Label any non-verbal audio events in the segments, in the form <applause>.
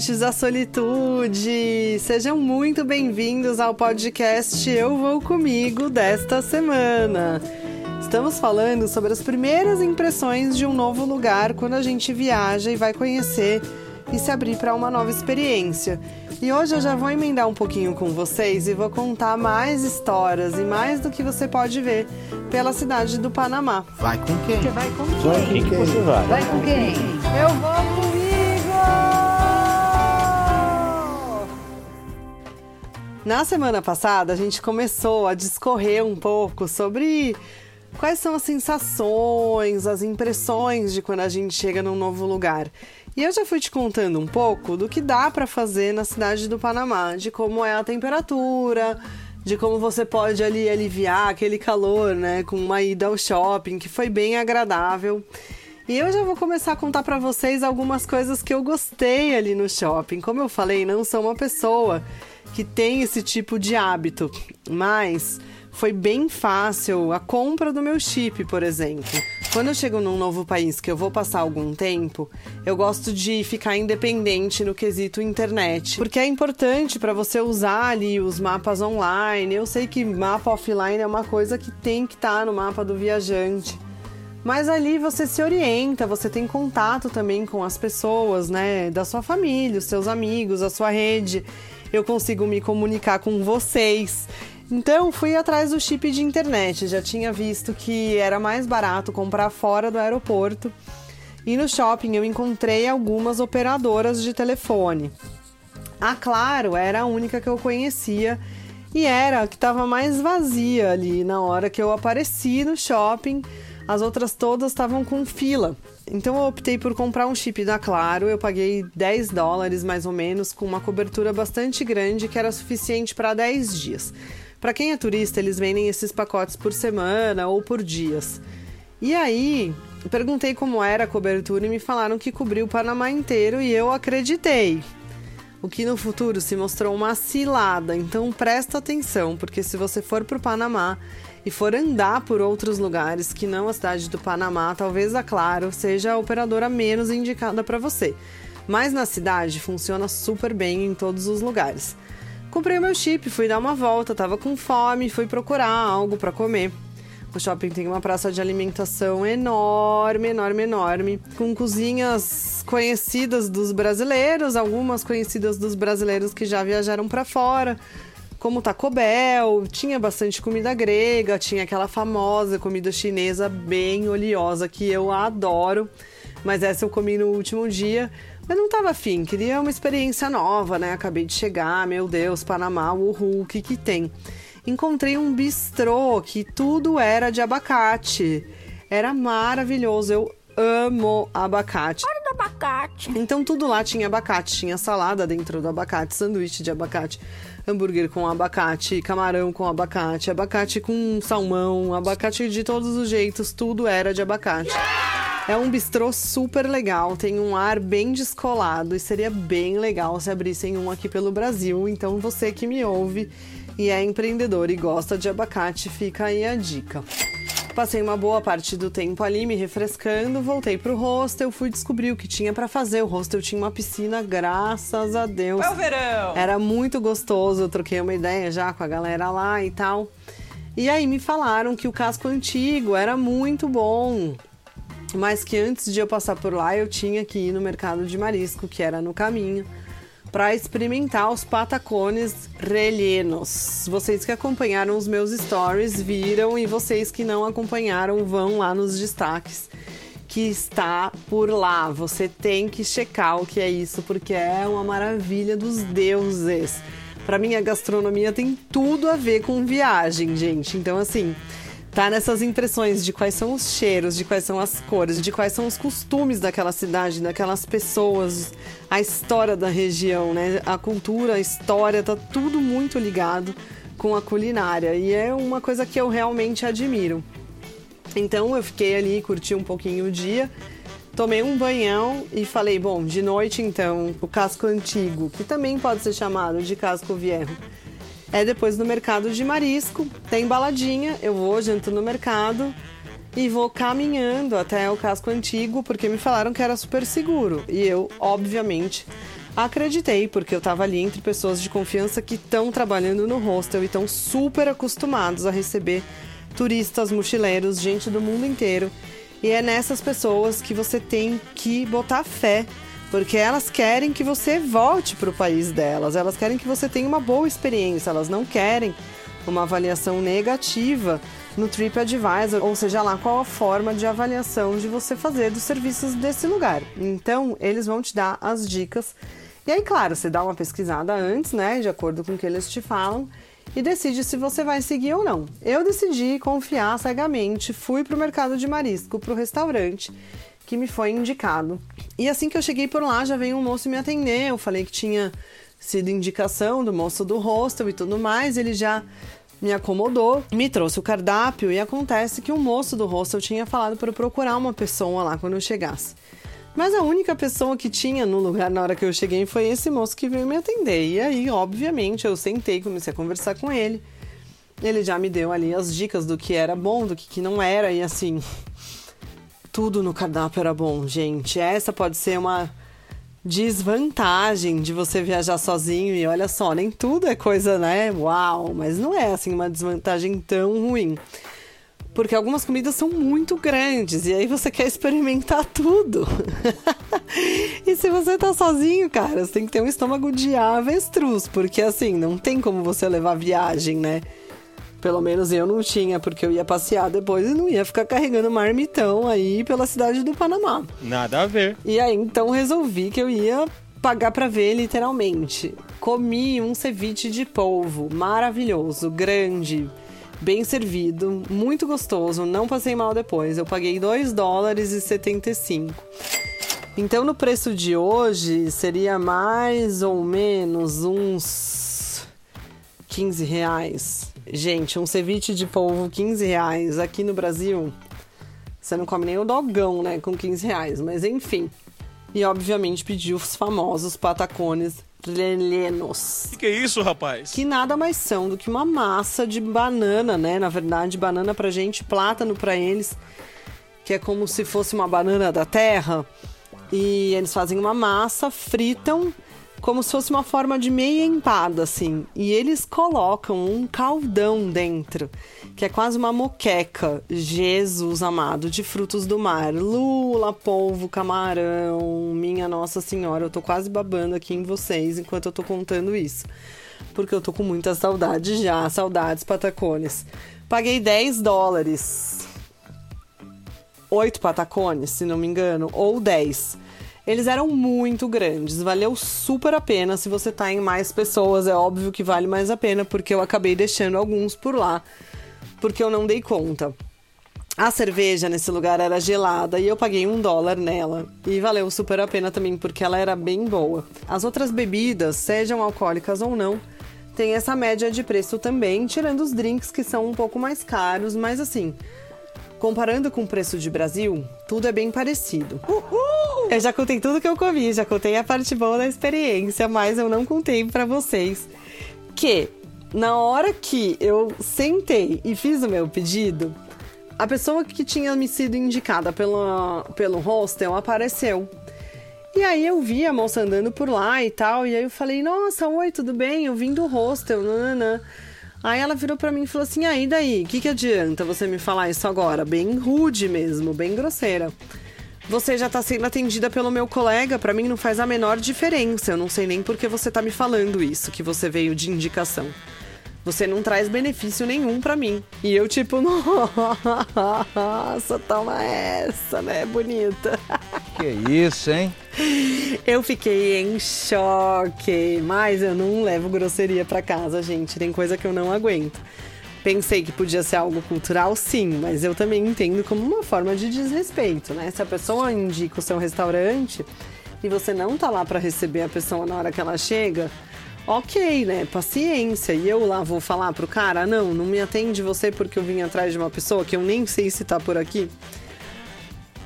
amantes da solitude! Sejam muito bem-vindos ao podcast Eu Vou Comigo desta semana. Estamos falando sobre as primeiras impressões de um novo lugar quando a gente viaja e vai conhecer e se abrir para uma nova experiência. E hoje eu já vou emendar um pouquinho com vocês e vou contar mais histórias e mais do que você pode ver pela cidade do Panamá. Vai com quem? Você vai com quem? Vai com quem? você vai? Vai com quem? Eu vou comigo! Na semana passada a gente começou a discorrer um pouco sobre quais são as sensações, as impressões de quando a gente chega num novo lugar. E eu já fui te contando um pouco do que dá para fazer na cidade do Panamá, de como é a temperatura, de como você pode ali aliviar aquele calor, né, com uma ida ao shopping, que foi bem agradável. E eu já vou começar a contar para vocês algumas coisas que eu gostei ali no shopping. Como eu falei, não sou uma pessoa que tem esse tipo de hábito, mas foi bem fácil a compra do meu chip, por exemplo. Quando eu chego num novo país que eu vou passar algum tempo, eu gosto de ficar independente no quesito internet, porque é importante para você usar ali os mapas online. Eu sei que mapa offline é uma coisa que tem que estar tá no mapa do viajante. Mas ali você se orienta, você tem contato também com as pessoas, né, da sua família, os seus amigos, a sua rede. Eu consigo me comunicar com vocês. Então fui atrás do chip de internet. Já tinha visto que era mais barato comprar fora do aeroporto. E no shopping eu encontrei algumas operadoras de telefone. A Claro era a única que eu conhecia e era a que estava mais vazia ali na hora que eu apareci no shopping. As outras todas estavam com fila. Então eu optei por comprar um chip da Claro. Eu paguei 10 dólares mais ou menos, com uma cobertura bastante grande que era suficiente para 10 dias. Para quem é turista, eles vendem esses pacotes por semana ou por dias. E aí, perguntei como era a cobertura e me falaram que cobriu o Panamá inteiro e eu acreditei. O que no futuro se mostrou uma cilada, então presta atenção, porque se você for para o Panamá e for andar por outros lugares que não a cidade do Panamá, talvez a Claro seja a operadora menos indicada para você. Mas na cidade funciona super bem em todos os lugares. Comprei meu chip, fui dar uma volta, tava com fome, fui procurar algo para comer. O shopping tem uma praça de alimentação enorme, enorme, enorme, com cozinhas conhecidas dos brasileiros, algumas conhecidas dos brasileiros que já viajaram para fora, como Taco Bell, tinha bastante comida grega, tinha aquela famosa comida chinesa bem oleosa que eu adoro, mas essa eu comi no último dia. Mas não tava afim, queria uma experiência nova, né? Acabei de chegar, meu Deus, Panamá, uhul, o que que tem? Encontrei um bistrô que tudo era de abacate. Era maravilhoso, eu amo abacate. Hora do abacate. Então tudo lá tinha abacate, tinha salada dentro do abacate, sanduíche de abacate, hambúrguer com abacate, camarão com abacate, abacate com salmão, abacate de todos os jeitos, tudo era de abacate. É um bistrô super legal, tem um ar bem descolado e seria bem legal se abrissem um aqui pelo Brasil. Então você que me ouve e é empreendedor e gosta de abacate, fica aí a dica. Passei uma boa parte do tempo ali me refrescando, voltei pro hostel, fui descobrir o que tinha para fazer. O hostel tinha uma piscina, graças a Deus. É o verão! Era muito gostoso, eu troquei uma ideia já com a galera lá e tal. E aí me falaram que o casco antigo era muito bom, mas que antes de eu passar por lá eu tinha que ir no mercado de marisco, que era no caminho, para experimentar os patacones rellenos. Vocês que acompanharam os meus stories viram e vocês que não acompanharam vão lá nos destaques que está por lá. Você tem que checar o que é isso porque é uma maravilha dos deuses. Para mim a gastronomia tem tudo a ver com viagem, gente. Então assim, tá nessas impressões de quais são os cheiros, de quais são as cores, de quais são os costumes daquela cidade, daquelas pessoas, a história da região, né? A cultura, a história, tá tudo muito ligado com a culinária e é uma coisa que eu realmente admiro. Então eu fiquei ali, curti um pouquinho o dia, tomei um banhão e falei, bom, de noite então, o casco antigo, que também pode ser chamado de casco viejo é depois no mercado de marisco, tem baladinha, eu vou, janto no mercado e vou caminhando até o casco antigo, porque me falaram que era super seguro. E eu, obviamente, Acreditei, porque eu estava ali entre pessoas de confiança que estão trabalhando no hostel e estão super acostumados a receber turistas, mochileiros, gente do mundo inteiro. E é nessas pessoas que você tem que botar fé, porque elas querem que você volte para o país delas, elas querem que você tenha uma boa experiência, elas não querem uma avaliação negativa no TripAdvisor, ou seja lá qual a forma de avaliação de você fazer dos serviços desse lugar. Então, eles vão te dar as dicas. E aí, claro, você dá uma pesquisada antes, né, de acordo com o que eles te falam, e decide se você vai seguir ou não. Eu decidi confiar cegamente, fui para o mercado de marisco, para o restaurante que me foi indicado. E assim que eu cheguei por lá, já veio um moço me atender. Eu falei que tinha sido indicação do moço do hostel e tudo mais. Ele já me acomodou, me trouxe o cardápio e acontece que o moço do hostel tinha falado para procurar uma pessoa lá quando eu chegasse. Mas a única pessoa que tinha no lugar na hora que eu cheguei foi esse moço que veio me atender. E aí, obviamente, eu sentei, comecei a conversar com ele. Ele já me deu ali as dicas do que era bom, do que não era, e assim. Tudo no cardápio era bom, gente. Essa pode ser uma desvantagem de você viajar sozinho e olha só, nem tudo é coisa, né? Uau, mas não é assim uma desvantagem tão ruim. Porque algumas comidas são muito grandes e aí você quer experimentar tudo. <laughs> e se você tá sozinho, cara, você tem que ter um estômago de avestruz, porque assim, não tem como você levar viagem, né? Pelo menos eu não tinha, porque eu ia passear depois e não ia ficar carregando marmitão aí pela cidade do Panamá. Nada a ver. E aí então resolvi que eu ia pagar para ver literalmente. Comi um ceviche de polvo maravilhoso, grande, bem servido, muito gostoso, não passei mal depois. Eu paguei 2 dólares e 75. Então no preço de hoje seria mais ou menos uns 15 reais. Gente, um ceviche de polvo, 15 reais. Aqui no Brasil, você não come nem o dogão, né? Com 15 reais. Mas enfim. E obviamente pediu os famosos patacones rellenos. O que, que, é isso, rapaz? Que nada mais são do que uma massa de banana, né? Na verdade, banana pra gente, plátano pra eles, que é como se fosse uma banana da terra. E eles fazem uma massa, fritam como se fosse uma forma de meia empada, assim. E eles colocam um caldão dentro, que é quase uma moqueca, Jesus amado, de frutos do mar. Lula, polvo, camarão, minha Nossa Senhora, eu tô quase babando aqui em vocês enquanto eu tô contando isso. Porque eu tô com muita saudade já, saudades patacones. Paguei 10 dólares. Oito patacones, se não me engano, ou 10 eles eram muito grandes, valeu super a pena. Se você tá em mais pessoas, é óbvio que vale mais a pena, porque eu acabei deixando alguns por lá, porque eu não dei conta. A cerveja nesse lugar era gelada e eu paguei um dólar nela. E valeu super a pena também, porque ela era bem boa. As outras bebidas, sejam alcoólicas ou não, tem essa média de preço também, tirando os drinks que são um pouco mais caros, mas assim, comparando com o preço de Brasil, tudo é bem parecido. Uhul! Eu já contei tudo que eu comi, já contei a parte boa da experiência, mas eu não contei para vocês que na hora que eu sentei e fiz o meu pedido, a pessoa que tinha me sido indicada pelo, pelo hostel apareceu. E aí eu vi a moça andando por lá e tal, e aí eu falei, nossa, oi, tudo bem? Eu vim do hostel, nananã. Aí ela virou para mim e falou assim, aí daí, o que, que adianta você me falar isso agora? Bem rude mesmo, bem grosseira. Você já está sendo atendida pelo meu colega, para mim não faz a menor diferença. Eu não sei nem por que você está me falando isso, que você veio de indicação. Você não traz benefício nenhum para mim. E eu, tipo, <laughs> nossa, toma essa, né, bonita? Que isso, hein? Eu fiquei em choque, mas eu não levo grosseria para casa, gente. Tem coisa que eu não aguento. Pensei que podia ser algo cultural, sim, mas eu também entendo como uma forma de desrespeito, né? Se a pessoa indica o seu restaurante e você não tá lá para receber a pessoa na hora que ela chega, ok, né? Paciência. E eu lá vou falar pro cara: não, não me atende você porque eu vim atrás de uma pessoa que eu nem sei se tá por aqui.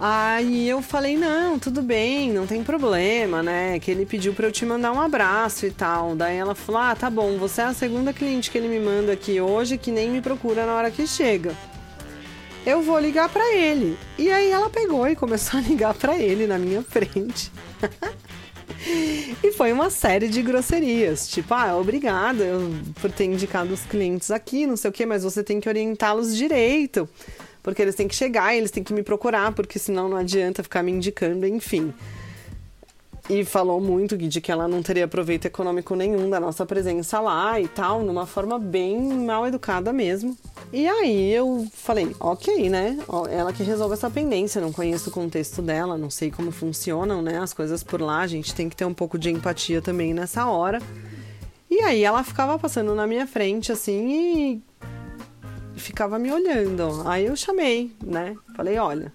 Aí eu falei, não, tudo bem, não tem problema, né? Que ele pediu para eu te mandar um abraço e tal. Daí ela falou: ah, tá bom, você é a segunda cliente que ele me manda aqui hoje que nem me procura na hora que chega. Eu vou ligar para ele. E aí ela pegou e começou a <laughs> ligar para ele na minha frente. <laughs> E foi uma série de grosserias, tipo, ah, obrigada por ter indicado os clientes aqui, não sei o quê, mas você tem que orientá-los direito, porque eles têm que chegar, eles têm que me procurar, porque senão não adianta ficar me indicando, enfim. E falou muito de que ela não teria proveito econômico nenhum da nossa presença lá e tal, numa forma bem mal educada mesmo. E aí eu falei, ok, né? Ela que resolve essa pendência, não conheço o contexto dela, não sei como funcionam, né? As coisas por lá, a gente tem que ter um pouco de empatia também nessa hora. E aí ela ficava passando na minha frente, assim, e ficava me olhando. Aí eu chamei, né? Falei, olha,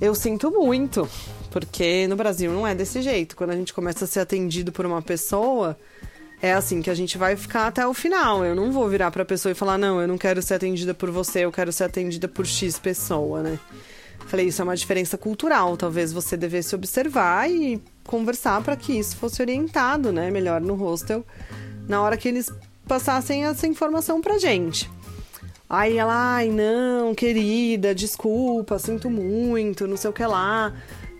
eu sinto muito, porque no Brasil não é desse jeito. Quando a gente começa a ser atendido por uma pessoa, é assim que a gente vai ficar até o final. Eu não vou virar para a pessoa e falar: "Não, eu não quero ser atendida por você, eu quero ser atendida por X pessoa", né? Falei, isso é uma diferença cultural, talvez você devesse observar e conversar para que isso fosse orientado, né, melhor no hostel, na hora que eles passassem essa informação pra gente. Aí ela, ai, não, querida, desculpa, sinto muito, não sei o que lá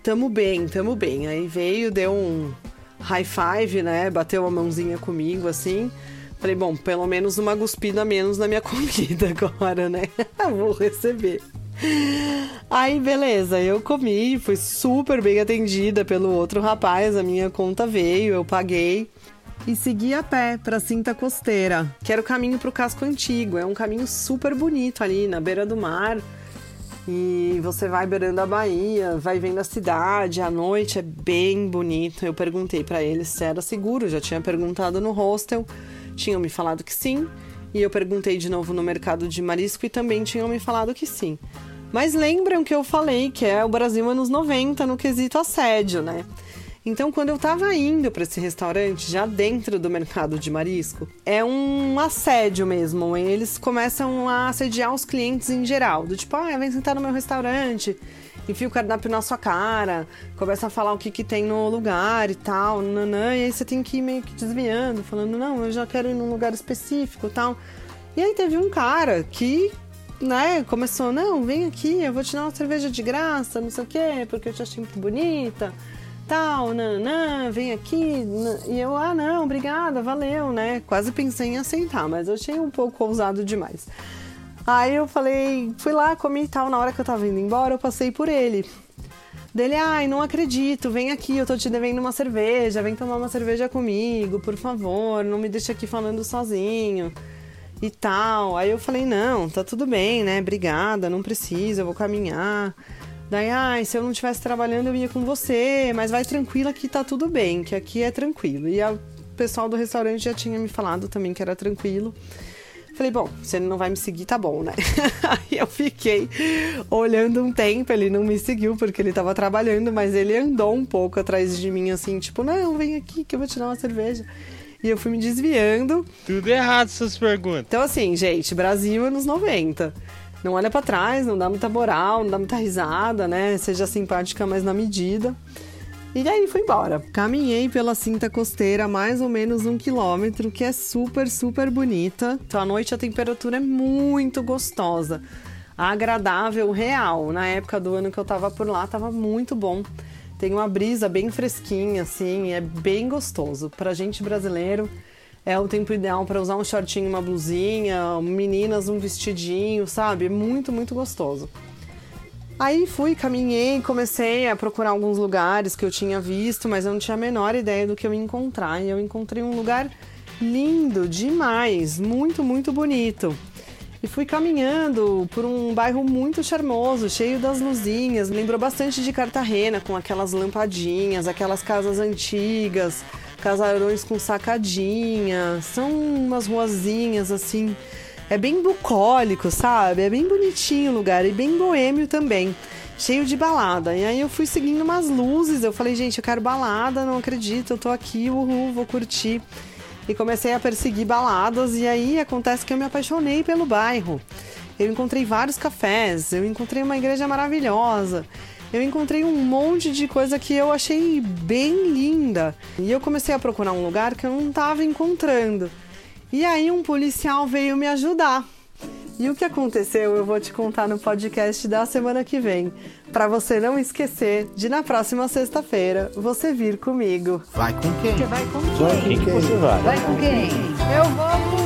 tamo bem, tamo bem. Aí veio, deu um high five, né? Bateu a mãozinha comigo assim. Falei, bom, pelo menos uma guspida menos na minha <laughs> comida agora, né? <laughs> Vou receber. Aí, beleza, eu comi, fui super bem atendida pelo outro rapaz, a minha conta veio, eu paguei e segui a pé para Cinta Costeira, que era o caminho para o casco antigo. É um caminho super bonito ali na beira do mar. E você vai beirando a Bahia, vai vendo a cidade, à noite é bem bonito. Eu perguntei para eles se era seguro, já tinha perguntado no hostel, tinham me falado que sim. E eu perguntei de novo no mercado de marisco e também tinham me falado que sim. Mas lembram que eu falei que é o Brasil anos 90 no quesito assédio, né? Então, quando eu tava indo para esse restaurante, já dentro do mercado de marisco, é um assédio mesmo. Eles começam a assediar os clientes em geral. Do tipo, ah, vem sentar no meu restaurante, enfia o cardápio na sua cara, começa a falar o que, que tem no lugar e tal, nanã, e aí você tem que ir meio que desviando, falando, não, eu já quero ir num lugar específico tal. E aí teve um cara que né, começou, não, vem aqui, eu vou te dar uma cerveja de graça, não sei o quê, porque eu te achei muito bonita tal, nanã, vem aqui. E eu, ah, não, obrigada, valeu, né? Quase pensei em aceitar, mas achei um pouco ousado demais. Aí eu falei, fui lá, comi e tal. Na hora que eu tava indo embora, eu passei por ele. Dele, ai, não acredito, vem aqui, eu tô te devendo uma cerveja, vem tomar uma cerveja comigo, por favor, não me deixa aqui falando sozinho e tal. Aí eu falei, não, tá tudo bem, né? Obrigada, não precisa, eu vou caminhar. Daí, ai, se eu não estivesse trabalhando, eu ia com você, mas vai tranquila que tá tudo bem, que aqui é tranquilo. E o pessoal do restaurante já tinha me falado também que era tranquilo. Falei, bom, se ele não vai me seguir, tá bom, né? <laughs> Aí eu fiquei olhando um tempo, ele não me seguiu porque ele tava trabalhando, mas ele andou um pouco atrás de mim, assim, tipo, não, vem aqui que eu vou te dar uma cerveja. E eu fui me desviando. Tudo errado essas perguntas. Então, assim, gente, Brasil anos 90 não olha para trás, não dá muita moral, não dá muita risada, né? Seja simpática, mas na medida. E aí fui embora. Caminhei pela cinta costeira mais ou menos um quilômetro, que é super, super bonita. Então à noite a temperatura é muito gostosa. Agradável, real. Na época do ano que eu tava por lá, tava muito bom. Tem uma brisa bem fresquinha, assim, é bem gostoso. Pra gente brasileiro, é o tempo ideal para usar um shortinho, uma blusinha, meninas um vestidinho, sabe? Muito, muito gostoso. Aí fui, caminhei, comecei a procurar alguns lugares que eu tinha visto, mas eu não tinha a menor ideia do que eu ia encontrar. E eu encontrei um lugar lindo demais, muito, muito bonito. E fui caminhando por um bairro muito charmoso, cheio das luzinhas. Lembrou bastante de Cartagena, com aquelas lampadinhas, aquelas casas antigas, casarões com sacadinha, são umas ruazinhas assim. É bem bucólico, sabe? É bem bonitinho o lugar e bem boêmio também. Cheio de balada. E aí eu fui seguindo umas luzes. Eu falei, gente, eu quero balada, não acredito, eu tô aqui, uhul, vou curtir. E comecei a perseguir baladas. E aí acontece que eu me apaixonei pelo bairro. Eu encontrei vários cafés, eu encontrei uma igreja maravilhosa eu encontrei um monte de coisa que eu achei bem linda. E eu comecei a procurar um lugar que eu não estava encontrando. E aí um policial veio me ajudar. E o que aconteceu eu vou te contar no podcast da semana que vem, para você não esquecer de na próxima sexta-feira você vir comigo. Vai com quem? Você vai com Só quem? quem que você vai? Vai com quem? Eu vou